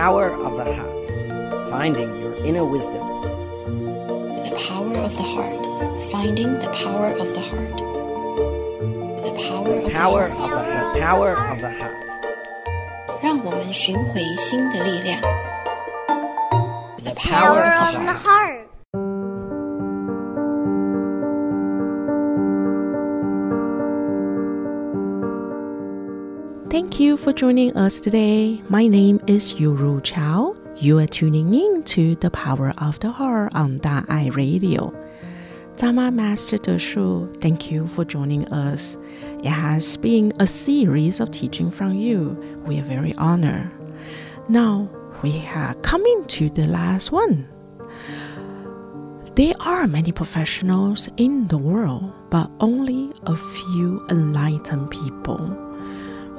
power of the heart, finding your inner wisdom. The power of the heart, finding the power of the heart. The power of Power the of heart. the, the power of the heart. 让我们寻回心的力量。The power power of of the the heart. Thank you for joining us today. My name is Yuru Chao. You are tuning in to The Power of the Heart on Da Ai Radio. Dharma Master De Shu, thank you for joining us. It has been a series of teaching from you. We are very honored. Now we are coming to the last one. There are many professionals in the world, but only a few enlightened people.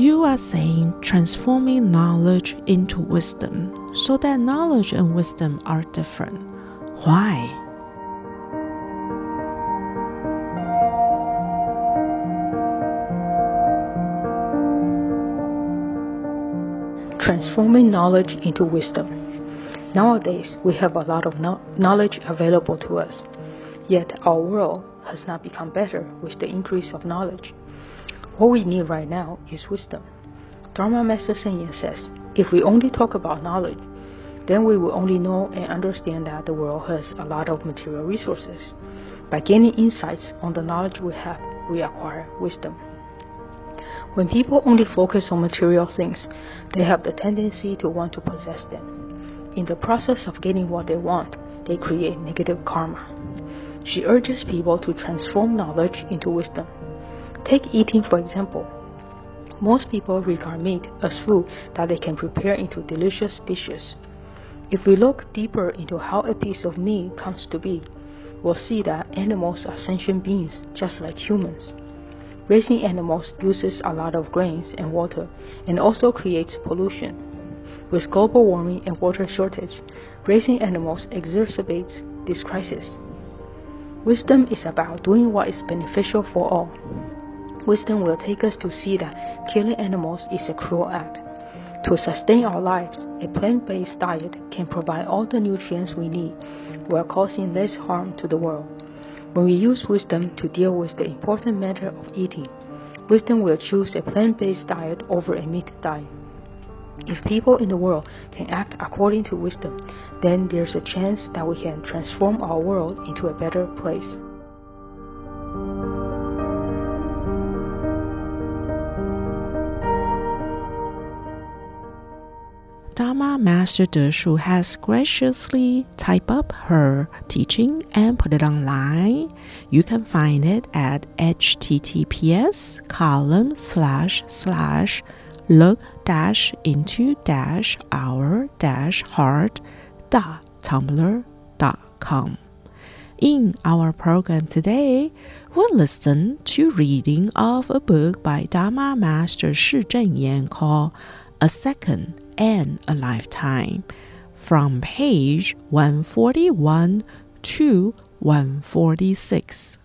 You are saying transforming knowledge into wisdom so that knowledge and wisdom are different. Why? transforming knowledge into wisdom. Nowadays, we have a lot of no- knowledge available to us, yet our world has not become better with the increase of knowledge. What we need right now is wisdom. Dharma Master Cheng Yen says, if we only talk about knowledge, then we will only know and understand that the world has a lot of material resources. By gaining insights on the knowledge we have, we acquire wisdom. When people only focus on material things, they have the tendency to want to possess them. In the process of getting what they want, they create negative karma. She urges people to transform knowledge into wisdom. Take eating for example. Most people regard meat as food that they can prepare into delicious dishes. If we look deeper into how a piece of meat comes to be, we'll see that animals are sentient beings just like humans. Raising animals uses a lot of grains and water and also creates pollution. With global warming and water shortage, raising animals exacerbates this crisis. Wisdom is about doing what is beneficial for all. Wisdom will take us to see that killing animals is a cruel act. To sustain our lives, a plant based diet can provide all the nutrients we need while causing less harm to the world. When we use wisdom to deal with the important matter of eating, wisdom will choose a plant based diet over a meat diet. If people in the world can act according to wisdom, then there's a chance that we can transform our world into a better place. Dharma Master De Shu has graciously typed up her teaching and put it online. You can find it at https colon slash slash look dash into dash our dash heart dot tumblr dot com. In our program today, we'll listen to reading of a book by Dharma Master Shi Zhenyan called A Second and a Lifetime from page 141 to 146.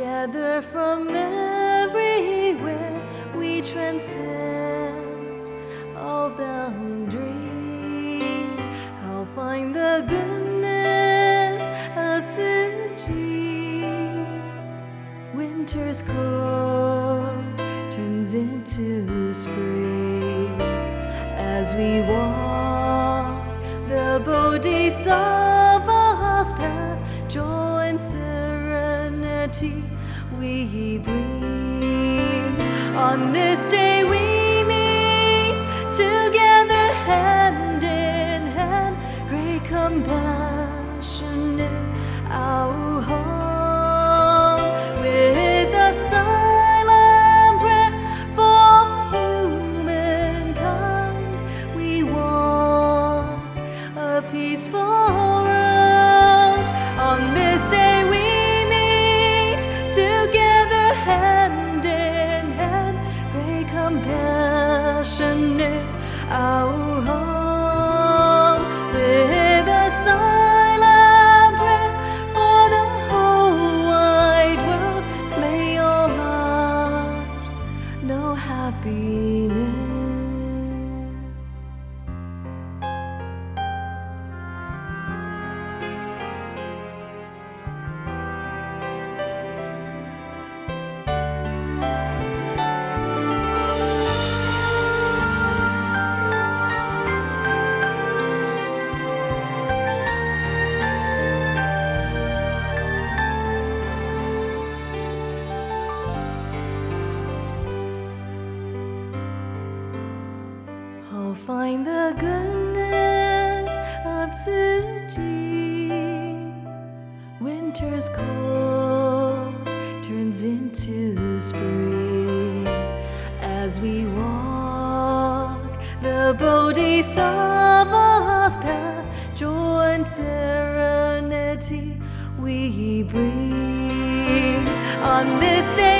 Gather from everywhere we transcend all boundaries. I'll find the goodness of 自己 Winter's cold turns into spring. As we walk the Bodhisattva's On this find the goodness of Tsuji. Winter's cold turns into spring as we walk the Bodhisattva's path. Joy and serenity we bring. On this day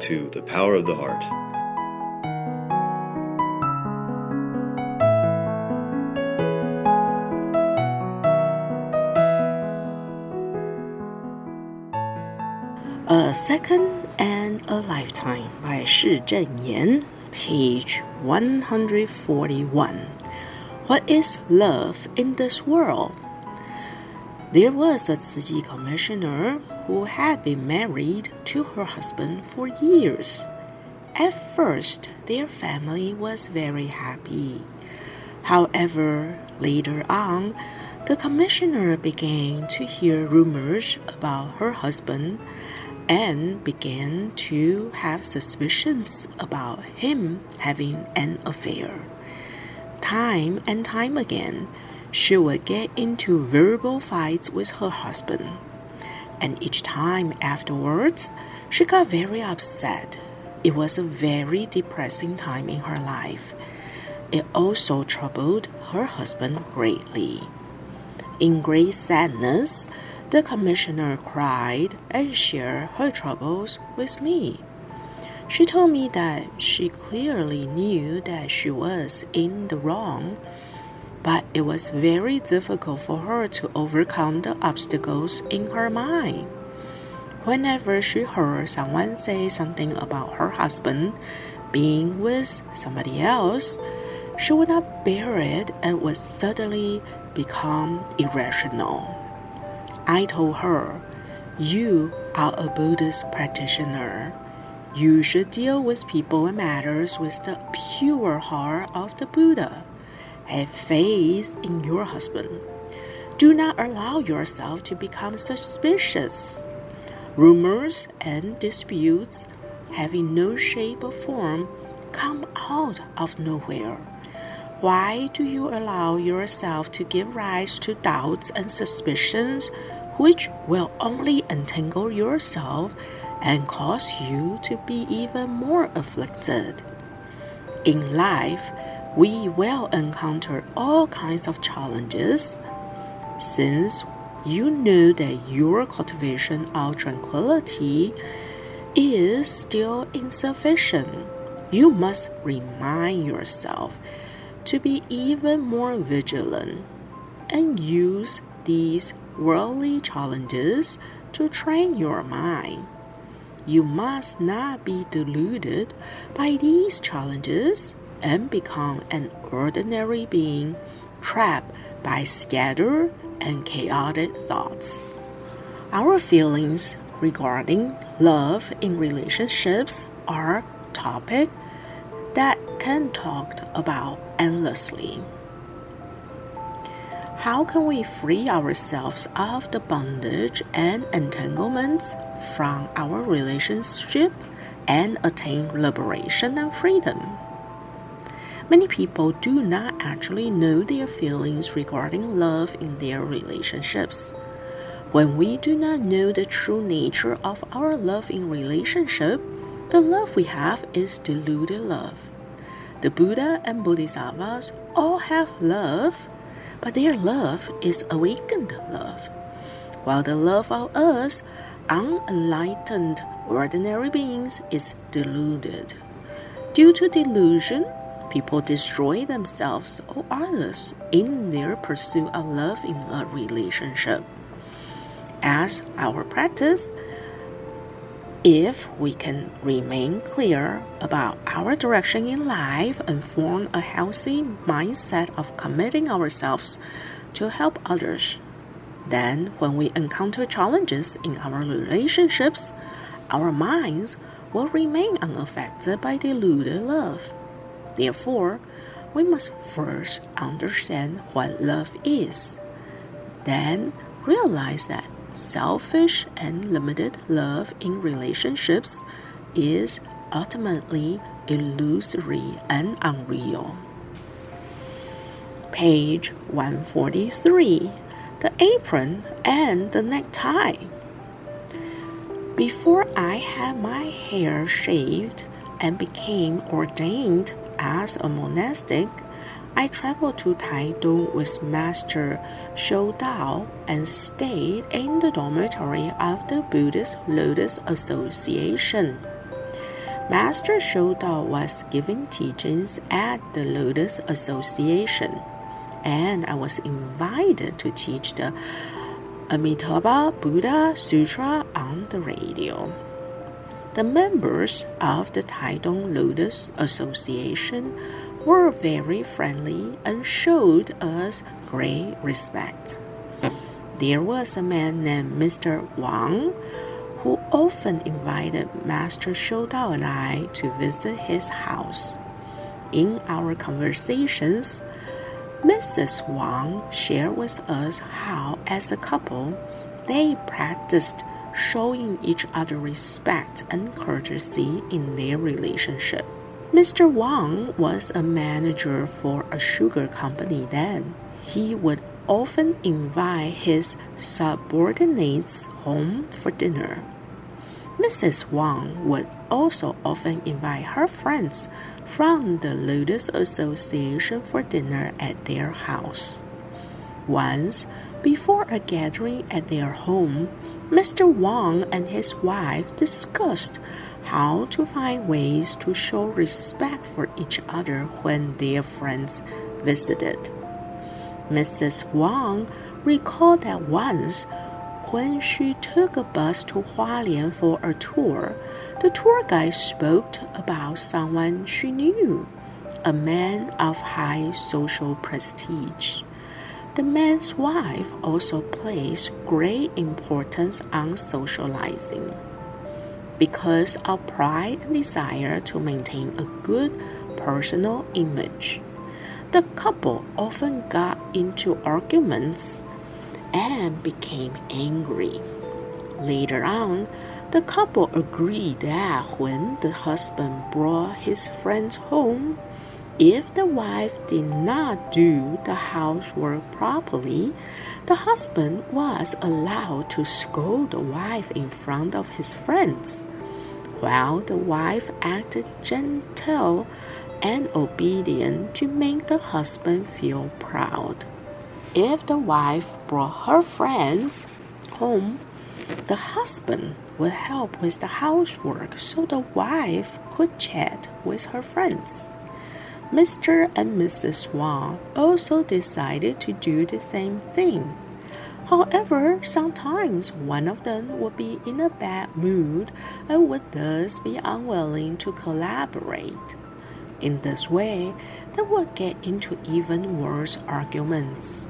to The Power of the Heart. A Second and a Lifetime by Shi Zhenyan, page 141. What is love in this world? There was a Tzu commissioner who had been married to her husband for years. At first, their family was very happy. However, later on, the commissioner began to hear rumors about her husband and began to have suspicions about him having an affair. Time and time again, she would get into verbal fights with her husband. And each time afterwards, she got very upset. It was a very depressing time in her life. It also troubled her husband greatly. In great sadness, the commissioner cried and shared her troubles with me. She told me that she clearly knew that she was in the wrong, but it was very difficult for her to overcome the obstacles in her mind. Whenever she heard someone say something about her husband being with somebody else, she would not bear it and would suddenly become irrational. I told her, You are a Buddhist practitioner. You should deal with people and matters with the pure heart of the Buddha. Have faith in your husband. Do not allow yourself to become suspicious. Rumors and disputes, having no shape or form, come out of nowhere. Why do you allow yourself to give rise to doubts and suspicions, which will only entangle yourself and cause you to be even more afflicted? In life, we will encounter all kinds of challenges. Since you know that your cultivation of tranquility is still insufficient, you must remind yourself to be even more vigilant and use these worldly challenges to train your mind. You must not be deluded by these challenges and become an ordinary being trapped by scattered and chaotic thoughts. Our feelings regarding love in relationships are topic that can talked about endlessly. How can we free ourselves of the bondage and entanglements from our relationship and attain liberation and freedom? Many people do not actually know their feelings regarding love in their relationships. When we do not know the true nature of our love in relationship, the love we have is deluded love. The Buddha and Bodhisattvas all have love but their love is awakened love, while the love of us, unenlightened ordinary beings, is deluded. Due to delusion, people destroy themselves or others in their pursuit of love in a relationship. As our practice, if we can remain clear about our direction in life and form a healthy mindset of committing ourselves to help others, then when we encounter challenges in our relationships, our minds will remain unaffected by deluded love. Therefore, we must first understand what love is, then realize that selfish and limited love in relationships is ultimately illusory and unreal. Page 143 The Apron and the Necktie. Before I had my hair shaved and became ordained as a monastic, I traveled to Taidong with Master Shou Dao and stayed in the dormitory of the Buddhist Lotus Association. Master Shou Dao was giving teachings at the Lotus Association, and I was invited to teach the Amitabha Buddha Sutra on the radio. The members of the Taidong Lotus Association were very friendly and showed us great respect. There was a man named Mr. Wang who often invited Master Shou Dao and I to visit his house. In our conversations, Mrs. Wang shared with us how, as a couple, they practiced showing each other respect and courtesy in their relationship. Mr. Wang was a manager for a sugar company then. He would often invite his subordinates home for dinner. Mrs. Wang would also often invite her friends from the Lotus Association for dinner at their house. Once, before a gathering at their home, Mr. Wang and his wife discussed how to find ways to show respect for each other when their friends visited. Mrs. Wang recalled that once, when she took a bus to Hualien for a tour, the tour guide spoke about someone she knew, a man of high social prestige. The man's wife also placed great importance on socializing because of pride and desire to maintain a good personal image. The couple often got into arguments and became angry. Later on, the couple agreed that when the husband brought his friends home, if the wife did not do the housework properly, the husband was allowed to scold the wife in front of his friends while the wife acted gentle and obedient to make the husband feel proud. If the wife brought her friends home, the husband would help with the housework so the wife could chat with her friends. Mr. and Mrs. Wang also decided to do the same thing. However, sometimes one of them would be in a bad mood and would thus be unwilling to collaborate. In this way, they would get into even worse arguments.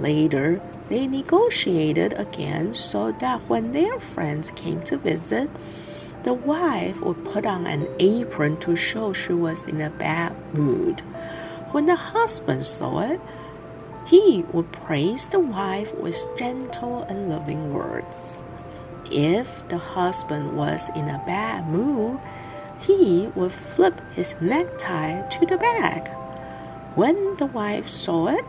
Later, they negotiated again so that when their friends came to visit, the wife would put on an apron to show she was in a bad mood. When the husband saw it, he would praise the wife with gentle and loving words. If the husband was in a bad mood, he would flip his necktie to the back. When the wife saw it,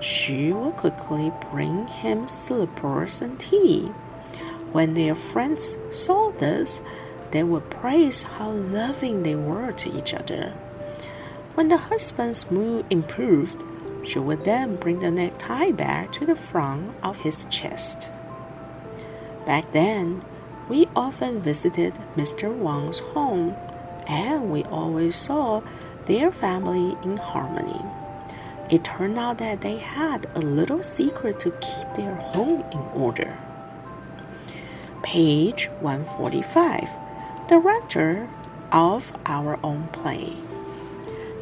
she would quickly bring him slippers and tea. When their friends saw this, they would praise how loving they were to each other. When the husband's mood improved, she would then bring the necktie back to the front of his chest. Back then, we often visited Mr. Wang's home, and we always saw their family in harmony. It turned out that they had a little secret to keep their home in order. Page 145 Director of our own play.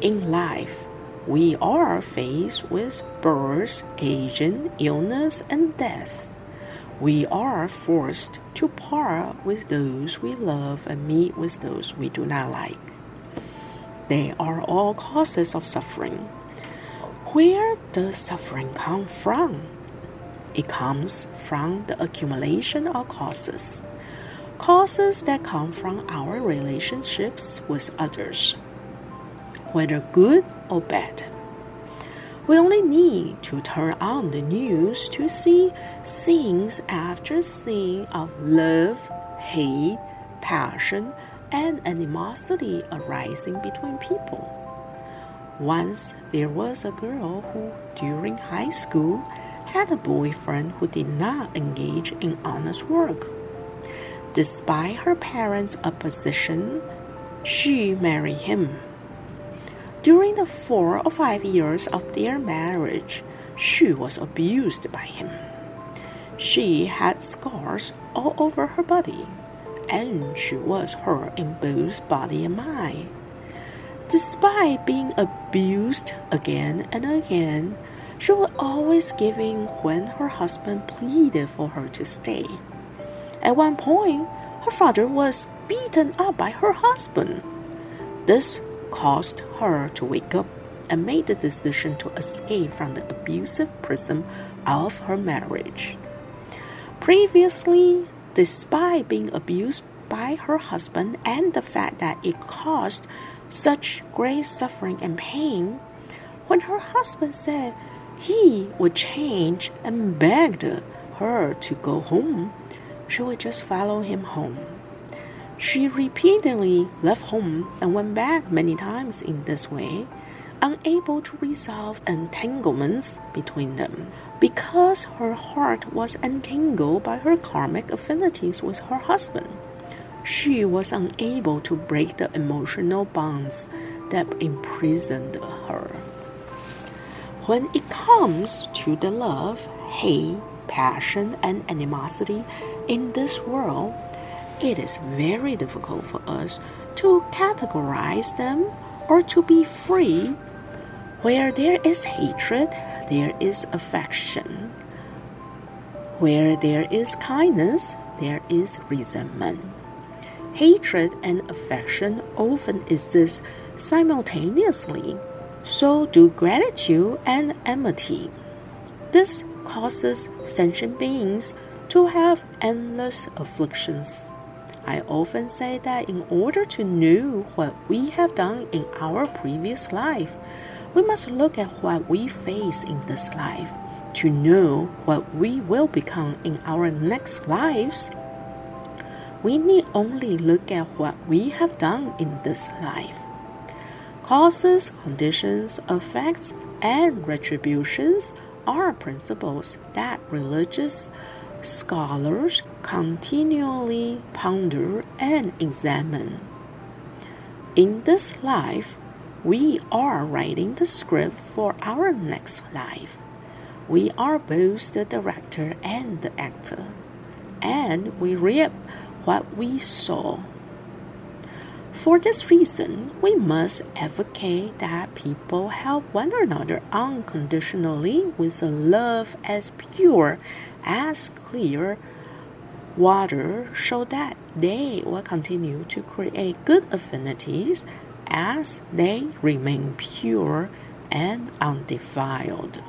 In life, we are faced with birth, aging, illness, and death. We are forced to part with those we love and meet with those we do not like. They are all causes of suffering. Where does suffering come from? It comes from the accumulation of causes. Causes that come from our relationships with others, whether good or bad. We only need to turn on the news to see scenes after scene of love, hate, passion, and animosity arising between people. Once there was a girl who, during high school, had a boyfriend who did not engage in honest work. Despite her parents' opposition, she married him. During the four or five years of their marriage, she was abused by him. She had scars all over her body, and she was hurt in both body and mind. Despite being abused again and again, she was always giving when her husband pleaded for her to stay. At one point, her father was beaten up by her husband. This caused her to wake up and made the decision to escape from the abusive prison of her marriage. Previously, despite being abused by her husband and the fact that it caused such great suffering and pain, when her husband said he would change and begged her to go home, she would just follow him home. She repeatedly left home and went back many times in this way, unable to resolve entanglements between them. Because her heart was entangled by her karmic affinities with her husband she was unable to break the emotional bonds that imprisoned her. When it comes to the love, hate, passion, and animosity in this world, it is very difficult for us to categorize them or to be free. Where there is hatred, there is affection. Where there is kindness, there is resentment. Hatred and affection often exist simultaneously. So do gratitude and enmity. This causes sentient beings to have endless afflictions. I often say that in order to know what we have done in our previous life, we must look at what we face in this life to know what we will become in our next lives we need only look at what we have done in this life. Causes, conditions, effects, and retributions are principles that religious scholars continually ponder and examine. In this life, we are writing the script for our next life. We are both the director and the actor, and we reap what we saw. For this reason, we must advocate that people help one another unconditionally with a love as pure as clear water so that they will continue to create good affinities as they remain pure and undefiled.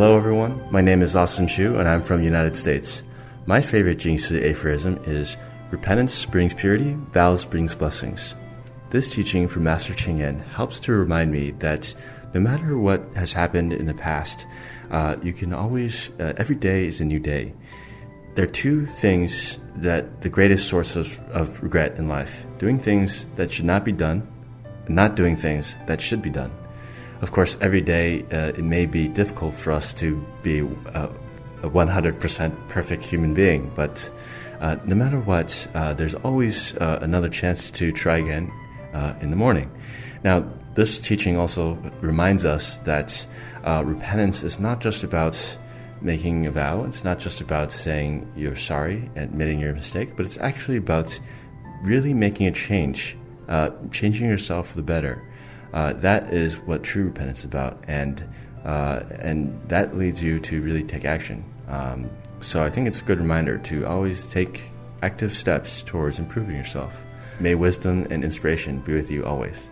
Hello, everyone. My name is Austin Chu, and I'm from the United States. My favorite Jing Si aphorism is Repentance brings purity, vows brings blessings. This teaching from Master Ching helps to remind me that no matter what has happened in the past, uh, you can always, uh, every day is a new day. there are two things that the greatest source of, of regret in life doing things that should not be done, and not doing things that should be done. Of course, every day uh, it may be difficult for us to be a, a 100% perfect human being, but uh, no matter what, uh, there's always uh, another chance to try again uh, in the morning. Now, this teaching also reminds us that uh, repentance is not just about making a vow, it's not just about saying you're sorry, admitting your mistake, but it's actually about really making a change, uh, changing yourself for the better. Uh, that is what true repentance is about, and uh, and that leads you to really take action. Um, so I think it's a good reminder to always take active steps towards improving yourself. May wisdom and inspiration be with you always.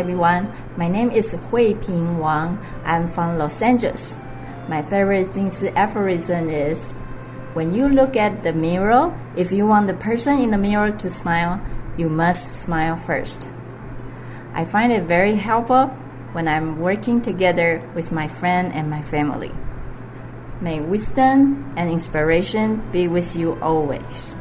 Everyone, my name is Hui Ping Wang. I'm from Los Angeles. My favorite Jingsi aphorism is When you look at the mirror, if you want the person in the mirror to smile, you must smile first. I find it very helpful when I'm working together with my friend and my family. May wisdom and inspiration be with you always.